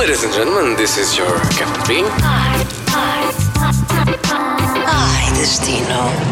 Ladies and gentlemen, this is your Captain Bean. Ai, destino.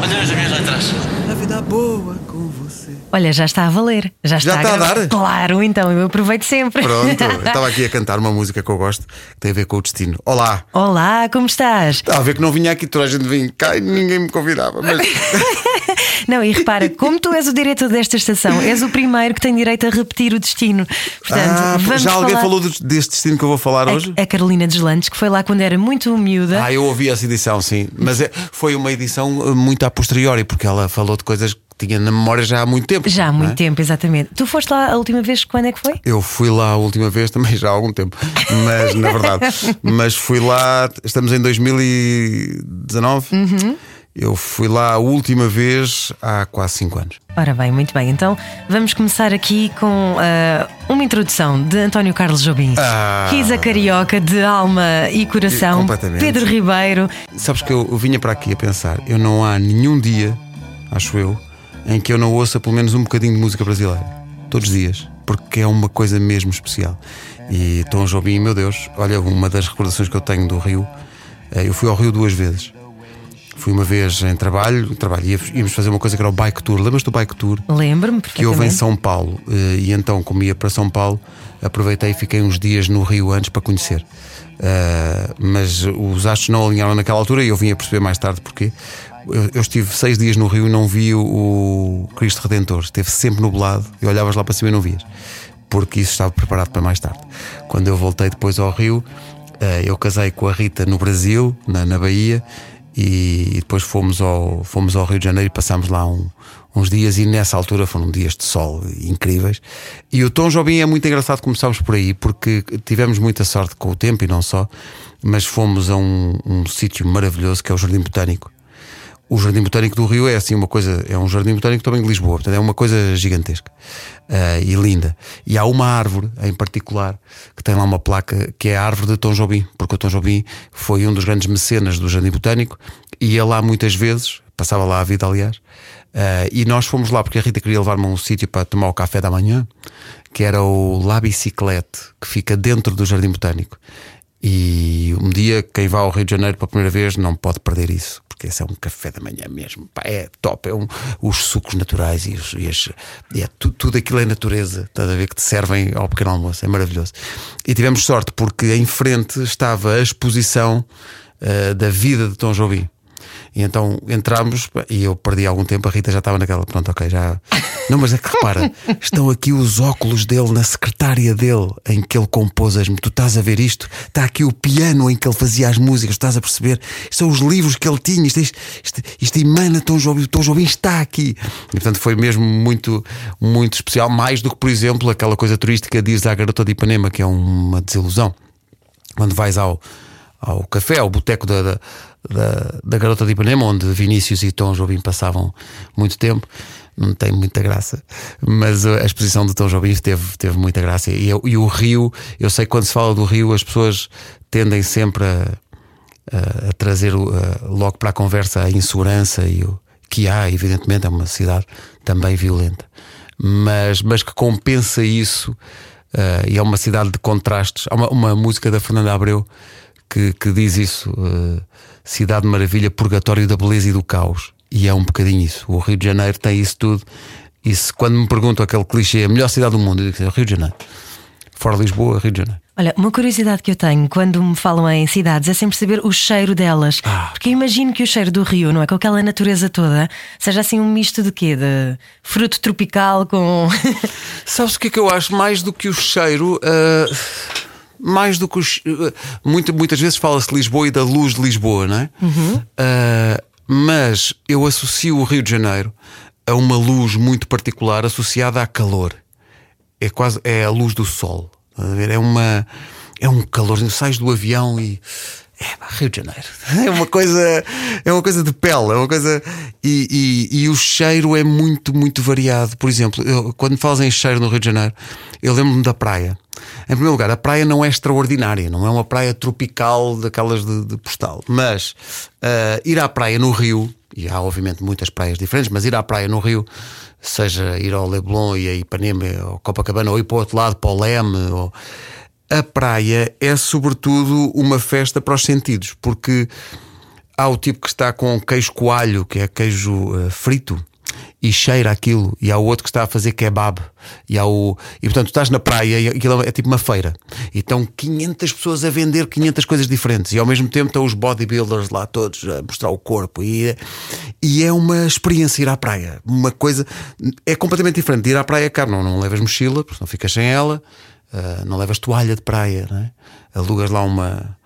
Olha as minhas letras. A vida boa com você. Olha, já está a valer. Já está, está a gravar. dar? Claro, então eu aproveito sempre. Pronto, eu estava aqui a cantar uma música que eu gosto que tem a ver com o destino. Olá! Olá, como estás? Estava a ver que não vinha aqui, toda a gente vinha cá e ninguém me convidava. Mas Não, e repara, como tu és o diretor desta estação, és o primeiro que tem direito a repetir o destino. Portanto, Ah, já alguém falar- falou deste destino que eu vou falar hoje? A, a Carolina Deslandes, que foi lá quando era muito miúda. Ah, eu ouvi essa edição, sim. Mas é- foi uma edição eh, muito a posteriori, porque ela falou de coisas que tinha na memória já há muito tempo. Já há não muito é? tempo, exatamente. Tu foste lá a última vez, quando é que foi? Eu fui lá a última vez também já há algum tempo, mas na verdade, mas fui lá, estamos em 2019. Uhum. Eu fui lá a última vez há quase 5 anos. Ora bem, muito bem. Então vamos começar aqui com ah, uma introdução de António Carlos Jobim. Ah. Risa Carioca de alma e coração. Completamente. Pedro Ribeiro. Sabes que eu, eu vinha para aqui a pensar, eu não há nenhum dia, acho eu, em que eu não ouça pelo menos um bocadinho de música brasileira. Todos os dias. Porque é uma coisa mesmo especial. E Tom Jobim, meu Deus, olha, uma das recordações que eu tenho do Rio, eh, eu fui ao Rio duas vezes. Fui uma vez em trabalho, trabalho, íamos fazer uma coisa que era o bike tour. Lembras do bike tour? Lembro-me que houve em. São Paulo eh, e então como ia para São Paulo aproveitei e fiquei uns dias no Rio antes para conhecer Eh, mas os astros não alinharam naquela altura e eu vim a perceber mais tarde porque eu, eu estive seis dias no Rio e não vi o, o Cristo Redentor esteve sempre nublado e olhavas lá para cima e não vias porque isso estava preparado para mais tarde quando eu voltei depois ao Rio eh, eu casei com a Rita no Brasil na, na Bahia e, depois fomos ao, fomos ao Rio de Janeiro e passámos lá um- uns dias e nessa altura foram dias de sol incríveis. E o Tom Jobim é muito engraçado começámos por aí, porque tivemos muita sorte com o tempo e não só, mas fomos a um, um sítio maravilhoso que é o Jardim Botânico. O Jardim Botânico do Rio é assim uma coisa, é um jardim botânico também de Lisboa, portanto é uma coisa gigantesca ah, e linda. E há uma árvore em particular que tem lá uma placa que é a árvore de Tom Jobim, porque o Tom Jobim foi um dos grandes mecenas do Jardim Botânico, ia lá muitas vezes, passava lá a vida, aliás, ah, e nós fomos lá porque a Rita queria levar-me a um sítio para tomar o café da manhã, que era o La Biciclete, que fica dentro do Jardim Botânico. E um dia, quem vai ao Rio de Janeiro pela primeira vez não pode perder isso, porque esse é um café da manhã mesmo. Pá, é top, é um, os sucos naturais e, os, e, as- e é tu- tudo aquilo é natureza, estás a ver que te servem ao pequeno almoço, é maravilhoso. E tivemos sorte porque em frente estava a exposição ah, da vida de Tom Jobim. E então entramos e eu perdi algum tempo. A Rita já estava naquela. Pronto, ok, já. Não, mas é que repara, estão aqui os óculos dele na secretária dele em que ele compôs as. Tu estás a ver isto? Está aqui o piano em que ele fazia as músicas, estás a perceber? São os livros que ele tinha. Isto, isto, isto, isto emana Tom Jobim. Tom Jobim está aqui. E portanto foi mesmo muito, muito especial. Mais do que, por exemplo, aquela coisa turística ires à Garota de Ipanema, que é uma desilusão quando vais ao, ao café, ao boteco da, da, da, da Garota de Ipanema, onde Vinícius e Tom Jobim passavam muito tempo, não tem muita graça, mas a exposição do Tom Jobim teve, teve muita graça. E, e o Rio, eu sei que quando se fala do Rio, as pessoas tendem sempre a, a- a trazer o- logo para a conversa a insegurança e o que há, evidentemente, é uma cidade também violenta, mas, mas que compensa isso. eh, e é uma cidade de contrastes. Há uma, uma música da Fernanda Abreu que, que diz isso: eh, Cidade Maravilha, Purgatório da Beleza e do Caos. E é um bocadinho isso. O Rio de Janeiro tem isso tudo. E se, quando me perguntam aquele clichê, a melhor cidade do mundo, eu digo Rio de Janeiro. Fora Lisboa, Rio de Janeiro. Olha, uma curiosidade que eu tenho quando me falam em cidades é sempre saber o cheiro delas. Ah. Porque eu imagino que o cheiro do Rio, não é? Com aquela natureza toda, seja assim um misto de quê? De fruto tropical com. Sabes o que é que eu acho? Mais do que o cheiro. ah, mais do que o che- ah, muita- muitas vezes fala-se de Lisboa e da luz de Lisboa, não é? Ah, mas eu associo o Rio de Janeiro a uma luz muito particular associada a calor. É quase é a luz do sol. É uma é um calor. Sais do avião e é Rio de Janeiro. É uma coisa é uma coisa de pele, é uma coisa e, e, e o cheiro é muito muito variado. Por exemplo, eu, quando falas em cheiro no Rio de Janeiro, eu lembro-me da praia. Em primeiro lugar, a praia não é extraordinária, não é uma praia tropical daquelas de, de postal, mas ah, ir à praia no Rio e há obviamente muitas praias diferentes, mas ir à praia no Rio, seja ir ao Leblon e a Ipanema ou Copacabana, ou ir para o outro lado, para o Leme, ou, a praia é sobretudo uma festa para os sentidos, porque há o tipo que está com queijo coalho, que é queijo uh, frito, e cheira aquilo, e há o outro que está a fazer kebab, e há o. E portanto, estás na praia e aquilo é tipo uma feira. E estão 500 pessoas a vender 500 coisas diferentes, e ao mesmo tempo estão os bodybuilders lá todos a mostrar o corpo. E e é uma experiência ir à praia. Uma coisa. É completamente diferente de ir à praia, cá não, não levas mochila, porque não ficas sem ela, uh, não levas toalha de praia, não é? alugas lá uma,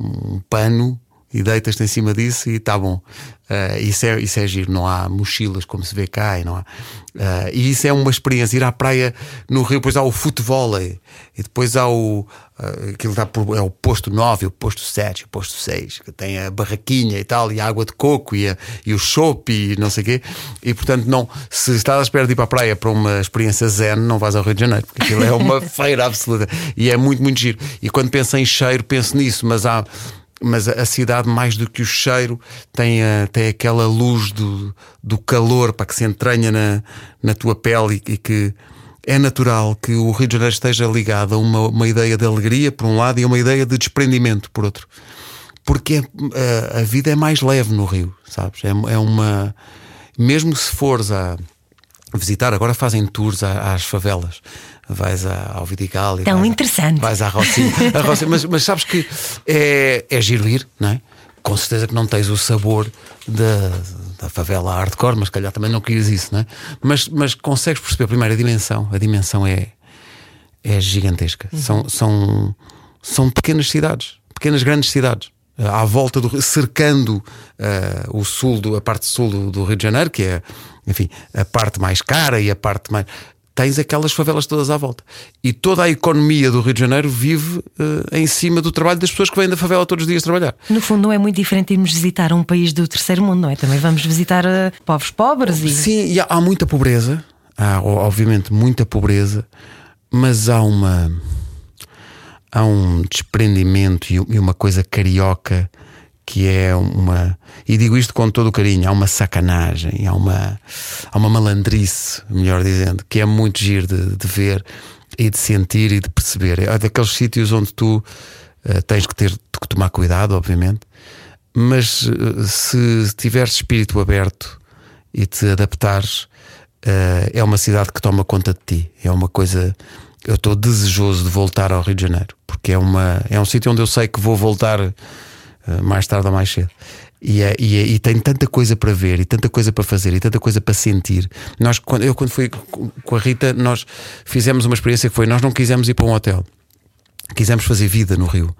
um pano e deitas-te em cima disso e está bom. Uh, isso, é, isso é giro, não há mochilas como se vê cá e não há. Uh, e isso é uma experiência. Ir à praia no Rio, depois há o futebol e depois há o. Uh, aquilo dá por, é o posto 9, o posto 7, o posto 6, que tem a barraquinha e tal, e a água de coco e, a, e o chopp e não sei o quê. E portanto, não, se estás à espera de ir para a praia para uma experiência zen, não vais ao Rio de Janeiro, porque aquilo é uma feira absoluta e é muito, muito giro. E quando penso em cheiro, penso nisso, mas há mas a cidade, mais do que o cheiro, tem, a, tem aquela luz do, do calor para que se entranha na, na tua pele e, e, que é natural que o Rio de Janeiro esteja ligado a uma, uma ideia de alegria, por um lado, e a uma ideia de desprendimento, por outro. Porque é, a, a, vida é mais leve no Rio, sabes? É, é uma. Mesmo se fores a visitar, agora fazem tours às favelas vais ao Vidigal e Tão vais, interessante. vais à Rocinha. a Rocinha mas, mas sabes que é, é giro ir, não é? Com certeza que não tens o sabor da, da favela hardcore, mas calhar também não querias isso, não é? Mas, mas consegues perceber primeiro a dimensão. A dimensão é, é gigantesca. Uhum. São, são, são pequenas cidades, pequenas grandes cidades à volta do cercando uh, o sul do, a parte sul do, do, Rio de Janeiro, que é, enfim, a parte mais cara e a parte mais tens aquelas favelas todas à volta. E toda a economia do Rio de Janeiro vive uh, em cima do trabalho das pessoas que vêm da favela todos os dias trabalhar. No fundo, não é muito diferente irmos visitar um país do terceiro mundo, não é? Também vamos visitar uh, povos pobres e. Sim, e há, há muita pobreza, há obviamente muita pobreza, mas há uma. Há um desprendimento e uma coisa carioca que é uma. E digo isto com todo o carinho: há uma sacanagem, há uma, há uma malandrice, melhor dizendo, que é muito giro de, de ver e de sentir e de perceber. É daqueles sítios onde tu uh, tens que ter que tomar cuidado, obviamente, mas uh, se tiveres espírito aberto e te adaptares, uh, é uma cidade que toma conta de ti. É uma coisa. Eu estou desejoso de voltar ao Rio de Janeiro, porque é, uma, é um sítio onde eu sei que vou voltar mais tarde ou mais cedo. E, é, e, é, e, tem tanta coisa para ver, e tanta coisa para fazer, e tanta coisa para sentir. Nós, quando, eu, quando fui com a Rita, nós fizemos uma experiência que foi: nós não quisemos ir para um hotel, quisemos fazer vida no Rio.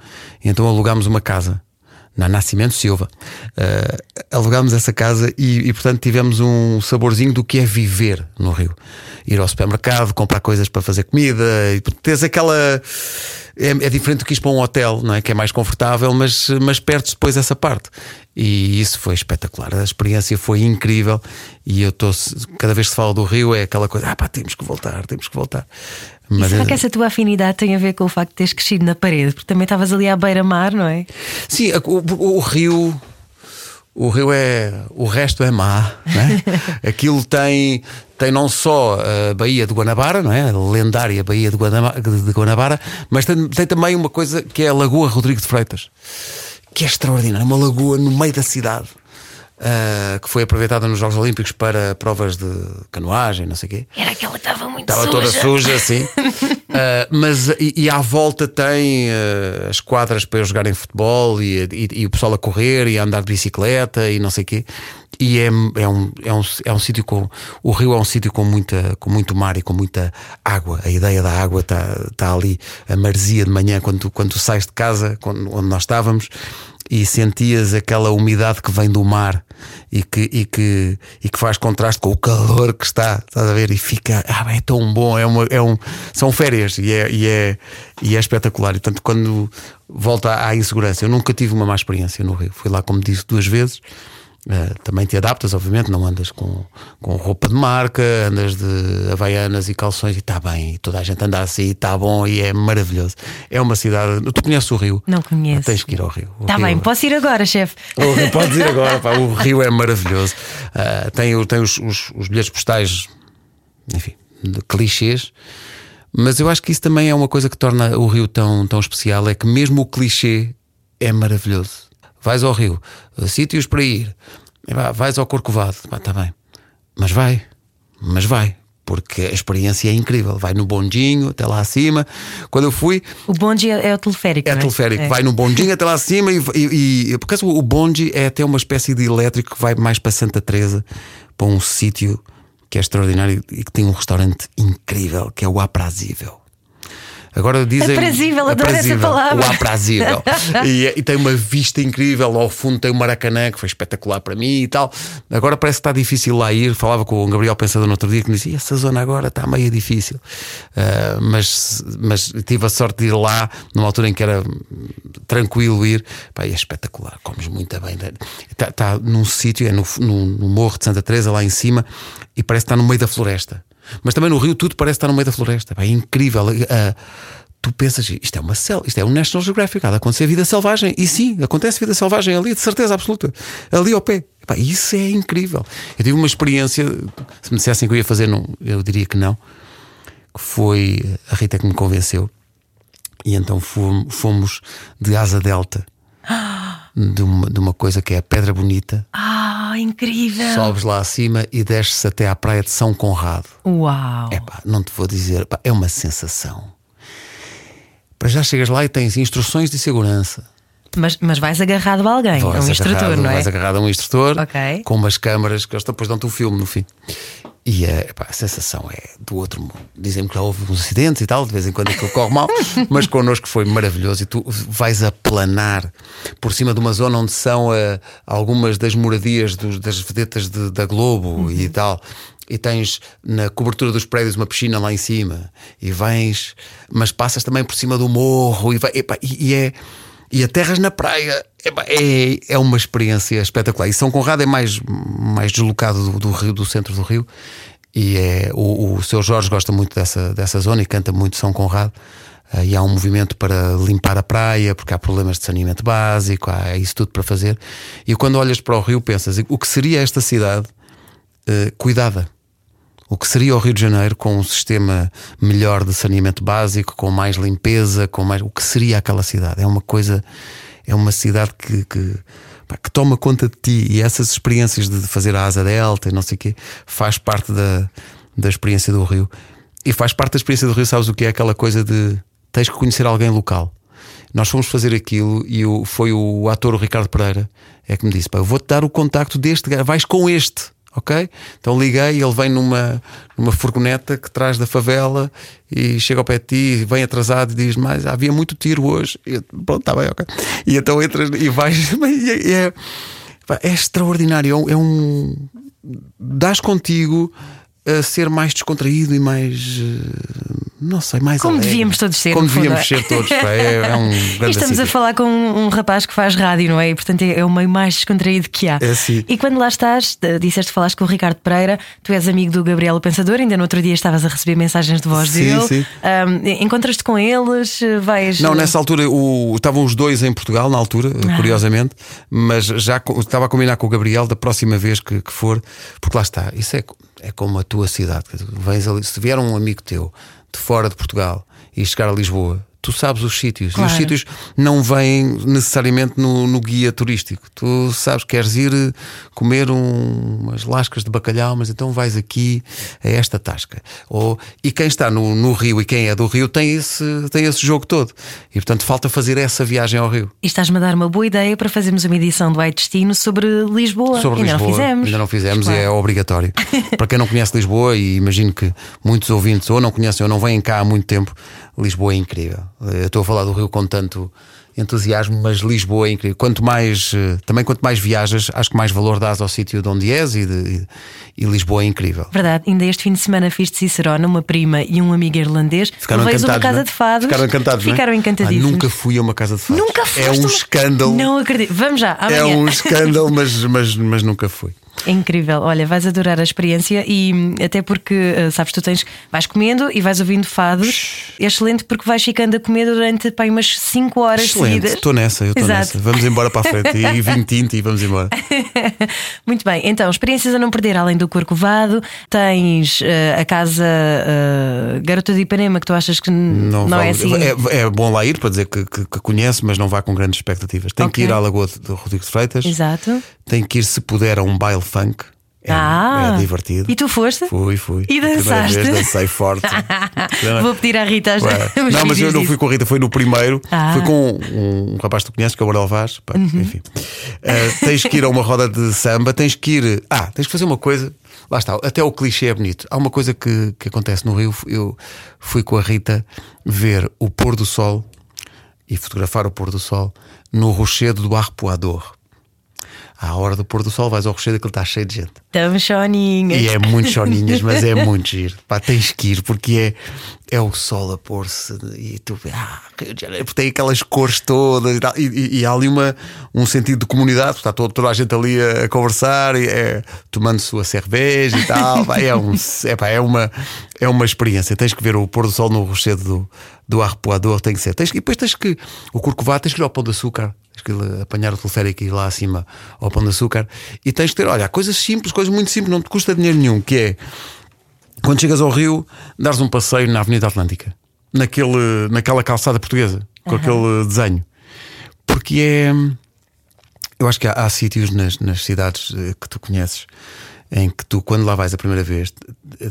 E então alugámos uma casa na Nascimento Silva. Uh, alugámos essa casa e, e, portanto, tivemos um saborzinho do que é viver no Rio. Ir ao supermercado, comprar coisas para fazer comida, e tens aquela é, é, diferente do que ir para um hotel, não é? Que é mais confortável, mas, mas perdes depois essa parte. E isso foi espetacular. A experiência foi incrível. E eu estou, cada vez que se fala do Rio, é aquela coisa: ah, pá, temos que voltar, temos que voltar. Mas e será é... que essa tua afinidade tem a ver com o facto de teres crescido na parede? Porque também estavas ali à beira-mar, não é? Sim, o, o Rio o rio é. O resto é má. Né? Aquilo tem, tem não só a Baía de Guanabara, não é? a lendária Baía de Guanabara, de Guanabara mas tem, tem também uma coisa que é a Lagoa Rodrigo de Freitas, que é extraordinária. Uma lagoa no meio da cidade. Uh, que foi aproveitada nos Jogos Olímpicos para provas de canoagem, não sei o quê. Era aquela que estava muito estava suja. toda suja, sim. uh, mas e, e, à volta tem uh, as quadras para jogarem futebol e, e, e, o pessoal a correr e a andar de bicicleta e não sei o quê. E é, é um, é um, é um sítio com. O rio é um sítio com, muita, com muito mar e com muita água. A ideia da água está tá ali, a maresia de manhã, quando tu, quando tu sais de casa, quando, onde nós estávamos e sentias aquela umidade que vem do mar e que, e que, e que faz contraste com o calor que está, estás a ver? E fica, ah, é tão bom, é, uma, é um, são férias e é, e, é, e é espetacular. E tanto quando volta à insegurança, eu nunca tive uma má experiência no Rio, fui lá, como disse, duas vezes. Uh, também te adaptas, obviamente, não andas com, com roupa de marca, andas de havaianas e calções e está bem, e toda a gente anda assim, está bom e é maravilhoso. É uma cidade. Tu conheces o Rio? Não conheço. Tens que ir ao Rio. Está bem, posso ir agora, chefe. Podes ir agora, pá, o Rio é maravilhoso. Uh, tem tem os, os, os bilhetes postais, enfim, de clichês Mas eu acho que isso também é uma coisa que torna o Rio tão, tão especial: é que mesmo o clichê é maravilhoso. Vais ao Rio, sítios para ir, vais ao Corcovado, está bem, mas vai, mas vai porque a experiência é incrível. Vai no bondinho até lá acima. Quando eu fui. O bonde é, é o teleférico. É, é? teleférico. É. Vai no bondinho até lá acima e. e, e porque o bonde é até uma espécie de elétrico que vai mais para Santa Teresa, para um sítio que é extraordinário e que tem um restaurante incrível, que é o Aprazível. Agora dizem. Aprazível, adoro essa palavra. O aprazível. e, e, tem uma vista incrível. Ao fundo tem o Maracanã, que foi espetacular para mim e tal. Agora parece que está difícil lá ir. Falava com o Gabriel Pensador no outro dia que me dizia: essa zona agora está meio difícil. Uh, mas, mas tive a sorte de ir lá numa altura em que era tranquilo ir. Pá, é espetacular. Comes muito bem. Está, está num sítio, é no, no, no Morro de Santa Teresa, lá em cima, e parece que está no meio da floresta. Mas também no Rio tudo parece estar no meio da floresta. É incrível. Uh, tu pensas, isto é uma cel, isto é um National Geographic, há de acontecer vida selvagem. E sim, acontece vida selvagem ali, de certeza absoluta. Ali ao pé. isso é incrível. Eu tive uma experiência, se me dissessem que eu ia fazer, não, eu diria que não. Que foi a Rita que me convenceu. E então fomos de asa delta. De uma, de uma coisa que é a Pedra Bonita. Ah, incrível! Sobes lá acima e desces até à praia de São Conrado. Uau! Epá, não te vou dizer, epá, é uma sensação. Para já chegas lá e tens instruções de segurança. Mas, mas vais agarrado a alguém, a um instrutor, não é? Vais agarrado a um instrutor okay. com umas câmaras que eles depois dão-te o um filme no fim. E a, epá, a sensação é do outro mundo. Dizem-me que já houve uns acidentes e tal, de vez em quando aquilo corre mal, mas connosco foi maravilhoso. E tu vais a planar por cima de uma zona onde são uh, algumas das moradias dos, das vedetas de, da Globo uhum. e tal e tens na cobertura dos prédios uma piscina lá em cima e vens, mas passas também por cima do morro e, vai, epa, e, e é e aterras na praia. É, é uma experiência espetacular. E São Conrado é mais, mais deslocado do, do Rio, do centro do Rio. E é, o, o seu Jorge gosta muito dessa, dessa zona e canta muito São Conrado. Uh, e há um movimento para limpar a praia, porque há problemas de saneamento básico, há isso tudo para fazer. E quando olhas para o Rio, pensas o que seria esta cidade uh, cuidada o que seria o Rio de Janeiro com um sistema melhor de saneamento básico, com mais limpeza, com mais. O que seria aquela cidade? É uma coisa. É uma cidade que, que, que toma conta de ti e essas experiências de fazer a asa delta e não sei o quê faz parte da, da experiência do Rio. E faz parte da experiência do Rio, sabes o que é aquela coisa de tens que conhecer alguém local. Nós fomos fazer aquilo e o, foi o ator o Ricardo Pereira é que me disse: eu vou-te dar o contacto deste, vais com este ok? Então liguei, ele vem numa, numa furgoneta que traz da favela e chega ao pé de ti, vem atrasado e diz: Mas havia muito tiro hoje. E, pronto, está bem, ok. E então entras e vais. É, é, é extraordinário. É um. Dás contigo a ser mais descontraído e mais. Eh, não sei, mais Como alegre. devíamos todos ser. Como devíamos ser todos. É, é um grande e estamos a falar com um, um, rapaz que faz rádio, não é? E portanto é, é, o meio mais descontraído que há. É assim. E quando lá estás, disseste que falaste com o Ricardo Pereira, tu és amigo do Gabriel o Pensador, ainda no outro dia estavas a receber mensagens de voz sim, dele. Sim. Um, Encontras-te com eles? Vais. Não, nessa altura o, estavam os dois em Portugal, na altura, ah. curiosamente, mas já estava a combinar com o Gabriel da próxima vez que, que for, porque lá está, isso é é como a tua cidade. Vens ali, se vier um amigo teu de fora de Portugal e chegar a Lisboa, tu sabes os sítios. Claro. E os sítios não vêm necessariamente no, no, guia turístico. Tu sabes, queres ir eh, comer um, umas lascas de bacalhau, mas então vais aqui a esta tasca. Ou, e quem está no, no Rio e quem é do Rio tem esse, tem esse jogo todo. E portanto falta fazer essa viagem ao Rio. E estás-me a dar uma boa ideia para fazermos uma edição do Ai Destino sobre Lisboa. Sobre ainda Lisboa. não fizemos. Ainda não fizemos claro. e é obrigatório. para quem não conhece Lisboa, e imagino que muitos ouvintes ou não conhecem ou não vêm cá há muito tempo, Lisboa é incrível. Eu estou a falar do Rio com tanto entusiasmo, mas Lisboa é incrível. Quanto mais, eh, também quanto mais viajas, acho que mais valor dás ao sítio de onde és e, de, e, Lisboa é incrível. Verdade, ainda este fim de semana fiz de Cicerona, uma prima e um amigo irlandês. Ficaram encantados. uma casa não? de fados. Ficaram encantados. Ficaram não é? encantadíssimos. Ah, nunca fui a uma casa de fados. Nunca fui. É um uma... escândalo. Não acredito. Vamos já. Amanhã. É um escândalo, mas, mas, mas nunca fui. É incrível. Olha, vais adorar a experiência e hum, até porque, uh, sabes, tu tens, vais comendo e vais ouvindo fados. É excelente porque vais ficando a comer durante pá, umas 5 horas Excelente, seguidas. estou nessa, eu estou nessa. Vamos embora para a frente e vinho tinto e vamos embora. Muito bem, então, experiências a não perder além do Corcovado. Tens eh, a casa eh, Garota de Ipanema, que tu achas que n- não, vale- é assim. é, é bom lá ir para dizer que, que- que conhece, mas não vá com grandes expectativas. Tem Ok. que ir à Lagoa de de Freitas, Exato. tem que ir, se puder, a um baile funk. É, ah, é divertido. E tu foste? Fui, fui. E A primeira dançaste? vez dancei forte. Vou pedir à Rita as Ué. Não, mas eu não fui com a Rita, foi no primeiro. Ah. Fui com um, um rapaz que tu conheces, que é o Bordel Vaz. Pá, Uhum. Enfim. Uh, tens que ir a uma roda de samba, tens que ir. Ah, tens que fazer uma coisa. Lá está, até o clichê é bonito. Há uma coisa que, que acontece no Rio. Eu fui com a Rita ver o pôr do sol e fotografar o pôr do sol no rochedo do Arpoador. À hora do pôr do sol, vais ao rochedo, aquilo está cheio de gente. Estamos choninhas. E é muito choninhas, mas é muito giro. Pá, tens que ir, porque é, é o sol a pôr-se e tu ah, tem aquelas cores todas e tal. E, e- e há ali uma, um sentido de comunidade, está todo- toda a gente ali a, a conversar, e é, tomando sua cerveja e tal. Pá, é, um, é, pá, é, uma, é uma experiência. Tens que ver o pôr do sol no rochedo do, do Arpoador, tem que ser. Tens que, e depois tens que, o Corcovado, tens que ir ao Pão de Açúcar. Apanhar o teleférico e ir lá acima ao Pão de Açúcar. E tens que ter, olha, coisas simples, coisas muito simples, não te custa dinheiro nenhum, que é quando chegas ao Rio, dares um passeio na Avenida Atlântica, naquele, naquela calçada portuguesa, com aquele desenho. Porque é. Eu acho que há, há sítios nas, nas cidades eh, que tu conheces em que tu, quando lá vais a primeira vez,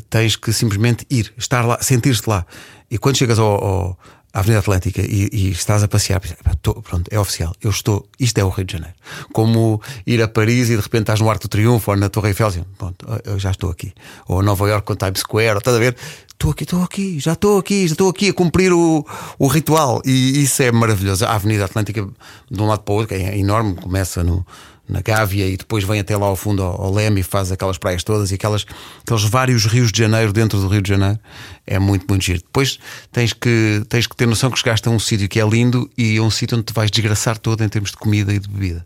tens que simplesmente ir, estar lá, sentir-te lá. E quando chegas ao, ao- Avenida Atlântica e, e estás a passear, pensas, "Pá, tô- pronto, é oficial, eu estou, isto é o Rio de Janeiro. Como ir a Paris e de repente estás no Arco do Triunfo ou na Torre Eiffel, assim, pronto, eu já estou aqui. Ou a Nova York com Times Square, ou, estás a ver? Estou aqui, estou aqui, já estou aqui, já estou aqui a cumprir o, o ritual. E isso é maravilhoso. A Avenida Atlântica, de um lado para o outro, é enorme, começa no, na Gávea e depois vem até lá ao fundo ao, ao Leme e faz aquelas praias todas e aquelas, aqueles vários rios de janeiro dentro do Rio de Janeiro. É muito, muito giro. Depois tens que, tens que ter noção que chegaste a um sítio que é lindo e a um sítio onde te vais desgraçar todo em termos de comida e de bebida.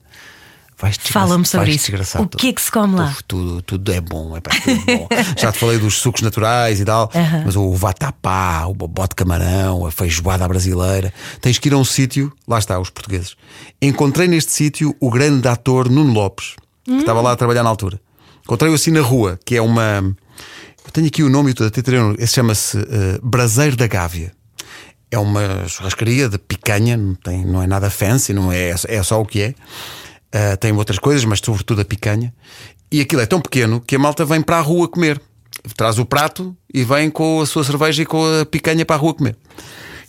Vais Fala-me sobre isso. O que é que se come lá? Tudo, tudo é bom, é pá, tudo bom. Já te falei dos sucos naturais e tal, mas o vatapá, o bobó de camarão, a feijoada brasileira. Tens que ir a um sítio, lá está, os portugueses. Encontrei neste sítio o grande ator Nuno Lopes, que estava lá a trabalhar na altura. Encontrei-o assim na rua, que é uma. Eu tenho aqui o nome e tudo, até terei um- esse chama-se eh, Braseiro da Gávea. É uma churrascaria de picanha, não, tem, não é nada fancy, não é, é só o que é. Uh, tem outras coisas, mas sobretudo a picanha. E aquilo é tão pequeno que a malta vem para a rua comer. Traz o prato e vem com a sua cerveja e com a picanha para a rua comer.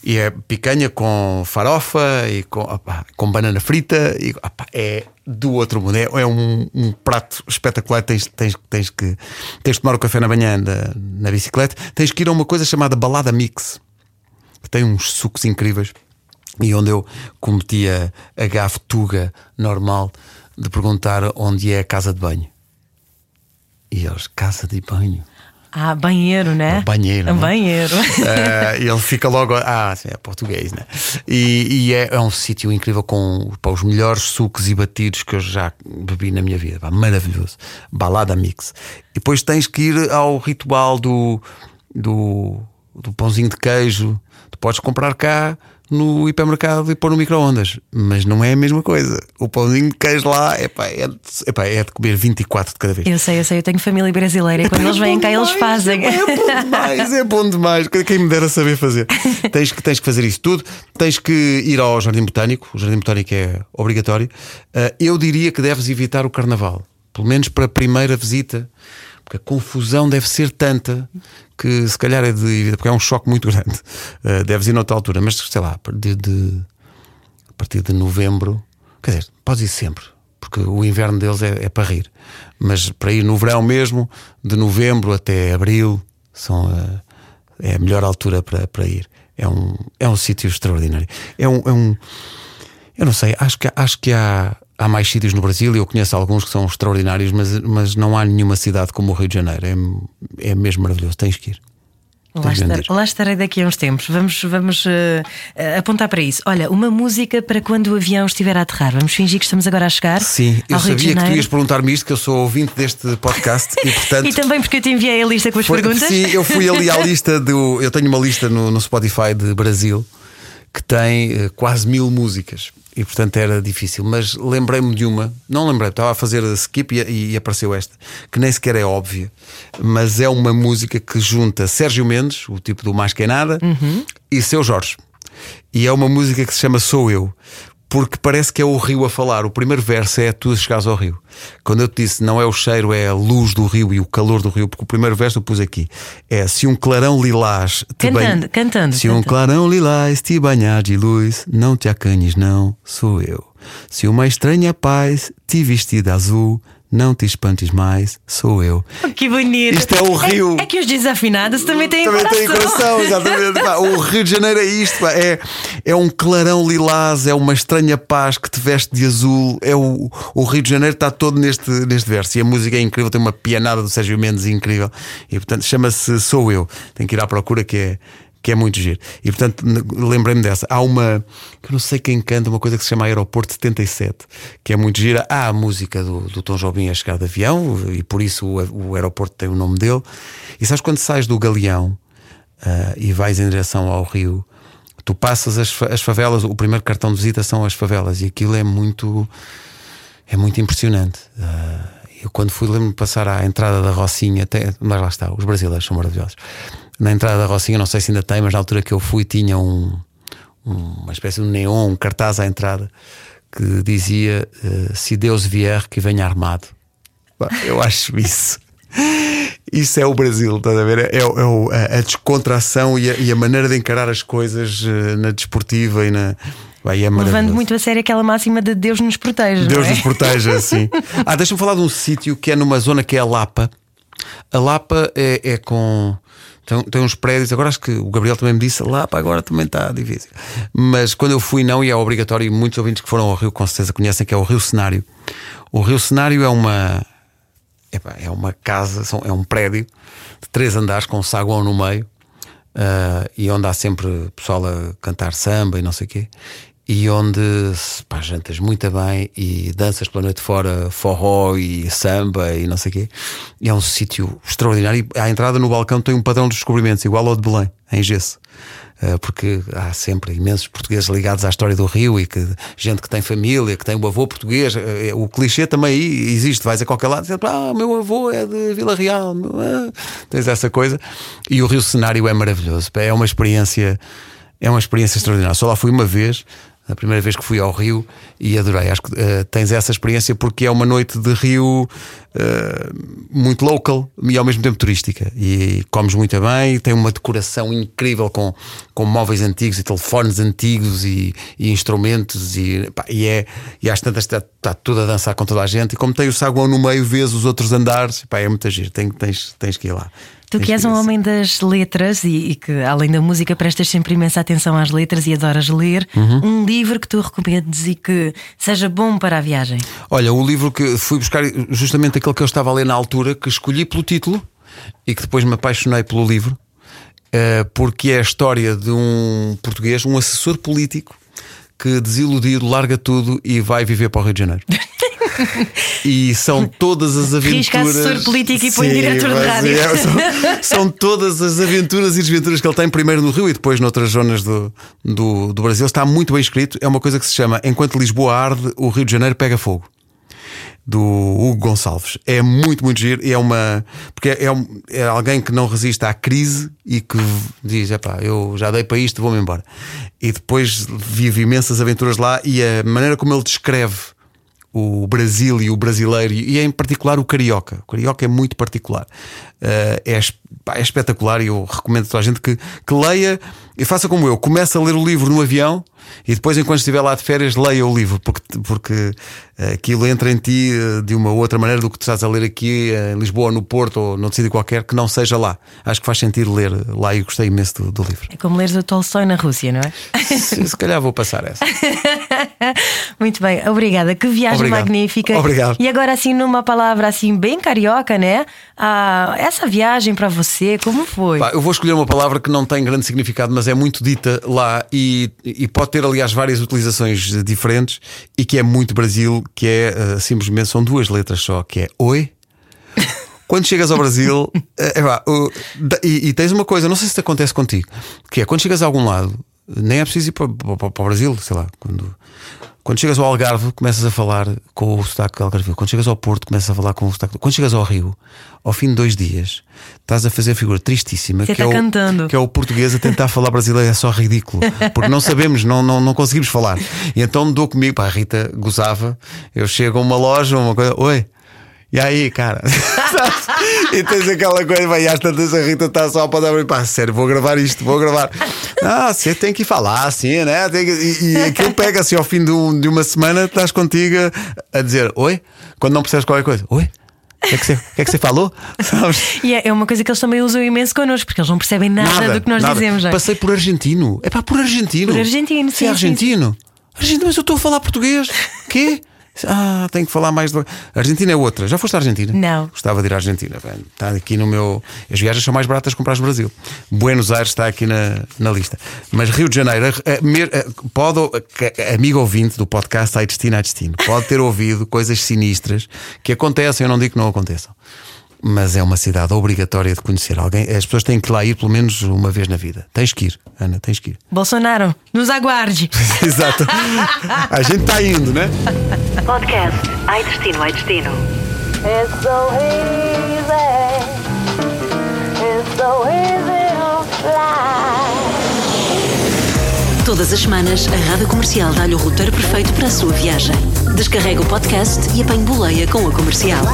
E é picanha com farofa e com, opá, com banana frita. E, opá, é do outro mundo. É, é um, um prato espetacular. Tens, tens, tens, que, tens de tomar o café na manhã na, na bicicleta. Tens que ir a uma coisa chamada balada mix que tem uns sucos incríveis e onde eu cometi a, a gafe tuga normal de perguntar onde é a casa de banho. E eles, casa de banho. Ah, banheiro, né? Banheiro, Um né? banheiro. E ele fica logo, ah, sim, é português, né? E, e é, é um sítio incrível com pá, os melhores sucos e batidos que eu já bebi na minha vida, pá, maravilhoso. Balada mix. E depois tens que ir ao ritual do, do, do pãozinho de queijo. Tu podes comprar cá no hipermercado e pôr no micro-ondas, mas não é a mesma coisa. O pãozinho de queijo lá epá, é, de, epá, é de comer 24 de cada vez. Eu sei, eu sei, eu tenho família brasileira e quando É eles vêm cá eles demais, fazem. É bom demais, é bom demais. Quem me dera saber fazer. tens, que, tens que fazer isso tudo. Tens que ir ao Jardim Botânico. O Jardim Botânico é obrigatório. Uh, eu diria que deves evitar o Carnaval, pelo menos para a primeira visita, porque a confusão deve ser tanta que se calhar é de porque é um choque muito grande. Uh, deves ir noutra altura, mas sei lá, a partir de, a partir de novembro, quer dizer, podes ir sempre porque o inverno deles é, é para rir. Mas para ir no verão mesmo, de novembro até abril, são a, é a melhor altura para, para ir. É um, é um sítio extraordinário. É um, é um. Eu não sei, acho que, acho que há, há mais sítios no Brasil, e eu conheço alguns que são extraordinários, mas, mas não há nenhuma cidade como o Rio de Janeiro. É, é mesmo maravilhoso, tens que ir. Lá, estar- lá estarei daqui a uns tempos. Vamos, vamos eh, apontar para isso. Olha, uma música para quando o avião estiver a aterrar. Vamos fingir que estamos agora a chegar. Sim, eu sabia que tu ias perguntar-me isto, que eu sou ouvinte deste podcast e portanto. E também porque eu te enviei a lista com as Foi- perguntas. Sim, eu fui ali à lista do. Eu tenho uma lista no, no Spotify de Brasil que tem eh, quase mil músicas e portanto era difícil. Mas lembrei-me de uma, não lembrei, estava a fazer skip e, e apareceu esta, que nem sequer é óbvia, mas é uma música que junta Sérgio Mendes, o tipo do Mais Que Nada, e Seu Jorge. E é uma música que se chama Sou Eu. Porque parece que é o rio a falar. O primeiro verso é tu chegares ao rio. Quando eu te disse não é o cheiro, é a luz do rio e o calor do rio, porque o primeiro verso eu pus aqui. É se um clarão lilás te Cantando, cantando, Se um cantando. clarão lilás te banhar de luz, não te acanhes, não, sou eu. Se uma estranha paz te vestir de azul, não te espantes mais, sou eu. Que bonito. Isto é o rio. É, que os desafinados também têm Também coração. coração, exatamente. Pá, o Rio de Janeiro é isto, pá, é, é um clarão lilás, é uma estranha paz que te veste de azul. É o, o Rio de Janeiro está todo neste, neste verso. E a música é incrível, tem uma pianada do Sérgio Mendes incrível. E portanto chama-se Sou Eu. Tem que ir à procura que é. Que é muito giro. E portanto, lembrei-me dessa. Há uma, eu não sei quem canta, uma coisa que se chama Aeroporto 77, que é muito gira. Há a música do, do Tom Jobim a chegar de avião, e por isso o, o aeroporto tem o nome dele. E sabes quando sais do Galeão, ah, e vais em direção ao rio, tu passas as, as favelas, o primeiro cartão de visita são as favelas, e aquilo é muito é muito impressionante. Ah, eu quando fui, lembro-me de passar à entrada da Rocinha, até, mas lá está, os brasileiros são maravilhosos. Na entrada da Rocinha, não sei se ainda tem, mas na altura que eu fui tinha um, um- uma espécie de neon, um cartaz à entrada que dizia: eh, Se Deus vier, que venha armado. Eu acho isso. Isso é o Brasil, estás a ver? É, é o- a, descontração e a, e a maneira de encarar as coisas eh, na desportiva e na. Vai, é Levando muito a sério aquela máxima de Deus nos proteja. Deus é? nos proteja, sim. Ah, deixa-me falar de um sítio que é numa zona que é a Lapa. A Lapa é, é com. Tem, tem uns prédios, agora acho que o Gabriel também me disse, a Lapa agora também está difícil. Mas quando eu fui, não, e é obrigatório, e muitos ouvintes que foram ao Rio com certeza conhecem que é o Rio Cenário. O Rio Cenário é uma. é uma casa, é um prédio de três andares com um saguão no meio ah, e onde há sempre pessoal a cantar samba e não sei o quê. E onde pá, jantas muito bem e danças pela noite fora, forró e samba e não sei o quê. E é um sítio extraordinário. E à entrada no balcão tem um padrão de descobrimentos, igual ao de Belém, em gesso. Ah, Porque há sempre imensos portugueses ligados à história do Rio e que gente que tem família, que tem o avô português. Ah, O clichê também aí existe. Vais a qualquer lado dizes, ah, meu avô é de Vila Real. ah." Tens essa coisa. E o Rio Cenário é maravilhoso. É uma experiência, é uma experiência extraordinária. Só lá fui uma vez. A primeira vez que fui ao Rio e adorei. Acho que eh, tens essa experiência porque é uma noite de Rio eh, muito local e ao mesmo tempo turística. E comes muito bem, tem uma decoração incrível com, com móveis antigos e telefones antigos e, e instrumentos. E, pá, e, é, e às tantas está, está tudo a dançar com toda a gente. E como tem o saguão no meio, vês os outros andares. Pá, é muito giro. Tem, tens, tens que ir lá. Tu que és um homem das letras e, e que, além da música, prestas sempre imensa atenção às letras e adoras ler, Uhum. um livro que tu recomendes e que seja bom para a viagem. Olha, o livro que fui buscar, justamente aquele que eu estava a ler na altura, que escolhi pelo título e que depois me apaixonei pelo livro, eh, porque é a história de um português, um assessor político, que desiludido larga tudo e vai viver para o Rio de Janeiro. E são todas as Risca aventuras. assessor político e põe Sim, diretor de rádio. é, são, são todas as aventuras e desventuras que ele tem, primeiro no Rio e depois noutras zonas do, do, do Brasil. Está muito bem escrito. É uma coisa que se chama Enquanto Lisboa arde, o Rio de Janeiro pega fogo do Hugo Gonçalves. É muito, muito giro. E é uma. Porque é, um- é alguém que não resiste à crise e que diz: epá, eu já dei para isto, vou-me embora. E depois vive imensas aventuras lá e a maneira como ele descreve o Brasil e o brasileiro, e em particular o carioca. O carioca é muito particular. Eh, é, pá, é espetacular e eu recomendo a toda a gente que, que leia e faça como eu. Começa a ler o livro no avião E depois, enquanto estiver lá de férias, leia o livro, porque, porque eh, aquilo entra em ti eh, de uma outra maneira do que tu estás a ler aqui em Lisboa, no Porto ou noutro sítio qualquer, que não seja lá. Acho que faz sentido ler lá e gostei imenso do, do livro. É como leres o Tolstói na Rússia, não é? Se, se calhar vou passar essa. Muito bem, obrigada. Que viagem Obrigado. magnífica. Obrigado. E agora, assim, numa palavra assim, bem carioca, né? Ah, essa viagem para você, como foi? Pá, eu vou escolher uma palavra que não tem grande significado, mas é muito dita lá e, e pode ter, aliás, várias utilizações diferentes e que é muito Brasil, que é eh, simplesmente são duas letras só, que é oi. Quando chegas ao Brasil, é e, e tens uma coisa, não sei se te acontece contigo, que é quando chegas a algum lado, nem é preciso ir para, para- para o Brasil, sei lá, quando, quando chegas ao Algarve, começas a falar com o sotaque algarvio. Quando chegas ao Porto, começas a falar com o sotaque. Quando chegas ao Rio, ao fim de dois dias, estás a fazer a figura tristíssima Você que, é está o, que é o português a tentar falar brasileiro. É só ridículo, porque não sabemos, não, não, não conseguimos falar. E então dou comigo, pá, a Rita gozava. Eu chego a uma loja, uma coisa, oi. E aí, cara? e tens aquela coisa, vai, às tantas a Rita está só para dar pá, sério, vou gravar isto, vou gravar. Ah, você tem que falar assim, né? Que- E, e aquilo pega-se ao fim de, um- de uma semana, estás contigo a, a dizer oi, quando não percebes qualquer coisa, oi. O que é que você, que é que você falou? Sabes? E é é uma coisa que eles também usam imenso connosco, porque eles não percebem nada, do que nós nada. dizemos. não é? Passei por argentino. É pá, por argentino. Por argentino, Você sim, é sim, argentino? Argentino, mas eu estou a falar português. Quê? Ah, tenho que falar mais. A Argentina é outra. Já foste à Argentina? Não. Gostava de ir à Argentina. Está aqui no meu. As viagens são mais baratas comprar no Brasil. Buenos Aires está aqui na, na lista. Mas Rio de Janeiro, pode, amigo ouvinte do podcast Ai Destino, Ai Destino, pode ter ouvido coisas sinistras que acontecem. Eu não digo que não aconteçam. Mas é uma cidade obrigatória de conhecer alguém. As pessoas têm que lá ir pelo menos uma vez na vida. Tens que ir, Ana, tens que ir. Bolsonaro, nos aguarde. Exato. A gente está indo, né? Podcast Ai Destino, Ai Destino. It's so easy. It's so easy to fly. Todas as semanas, a Rádio Comercial dá-lhe o roteiro perfeito para a sua viagem. Descarrega o podcast e apanhe boleia com a comercial. A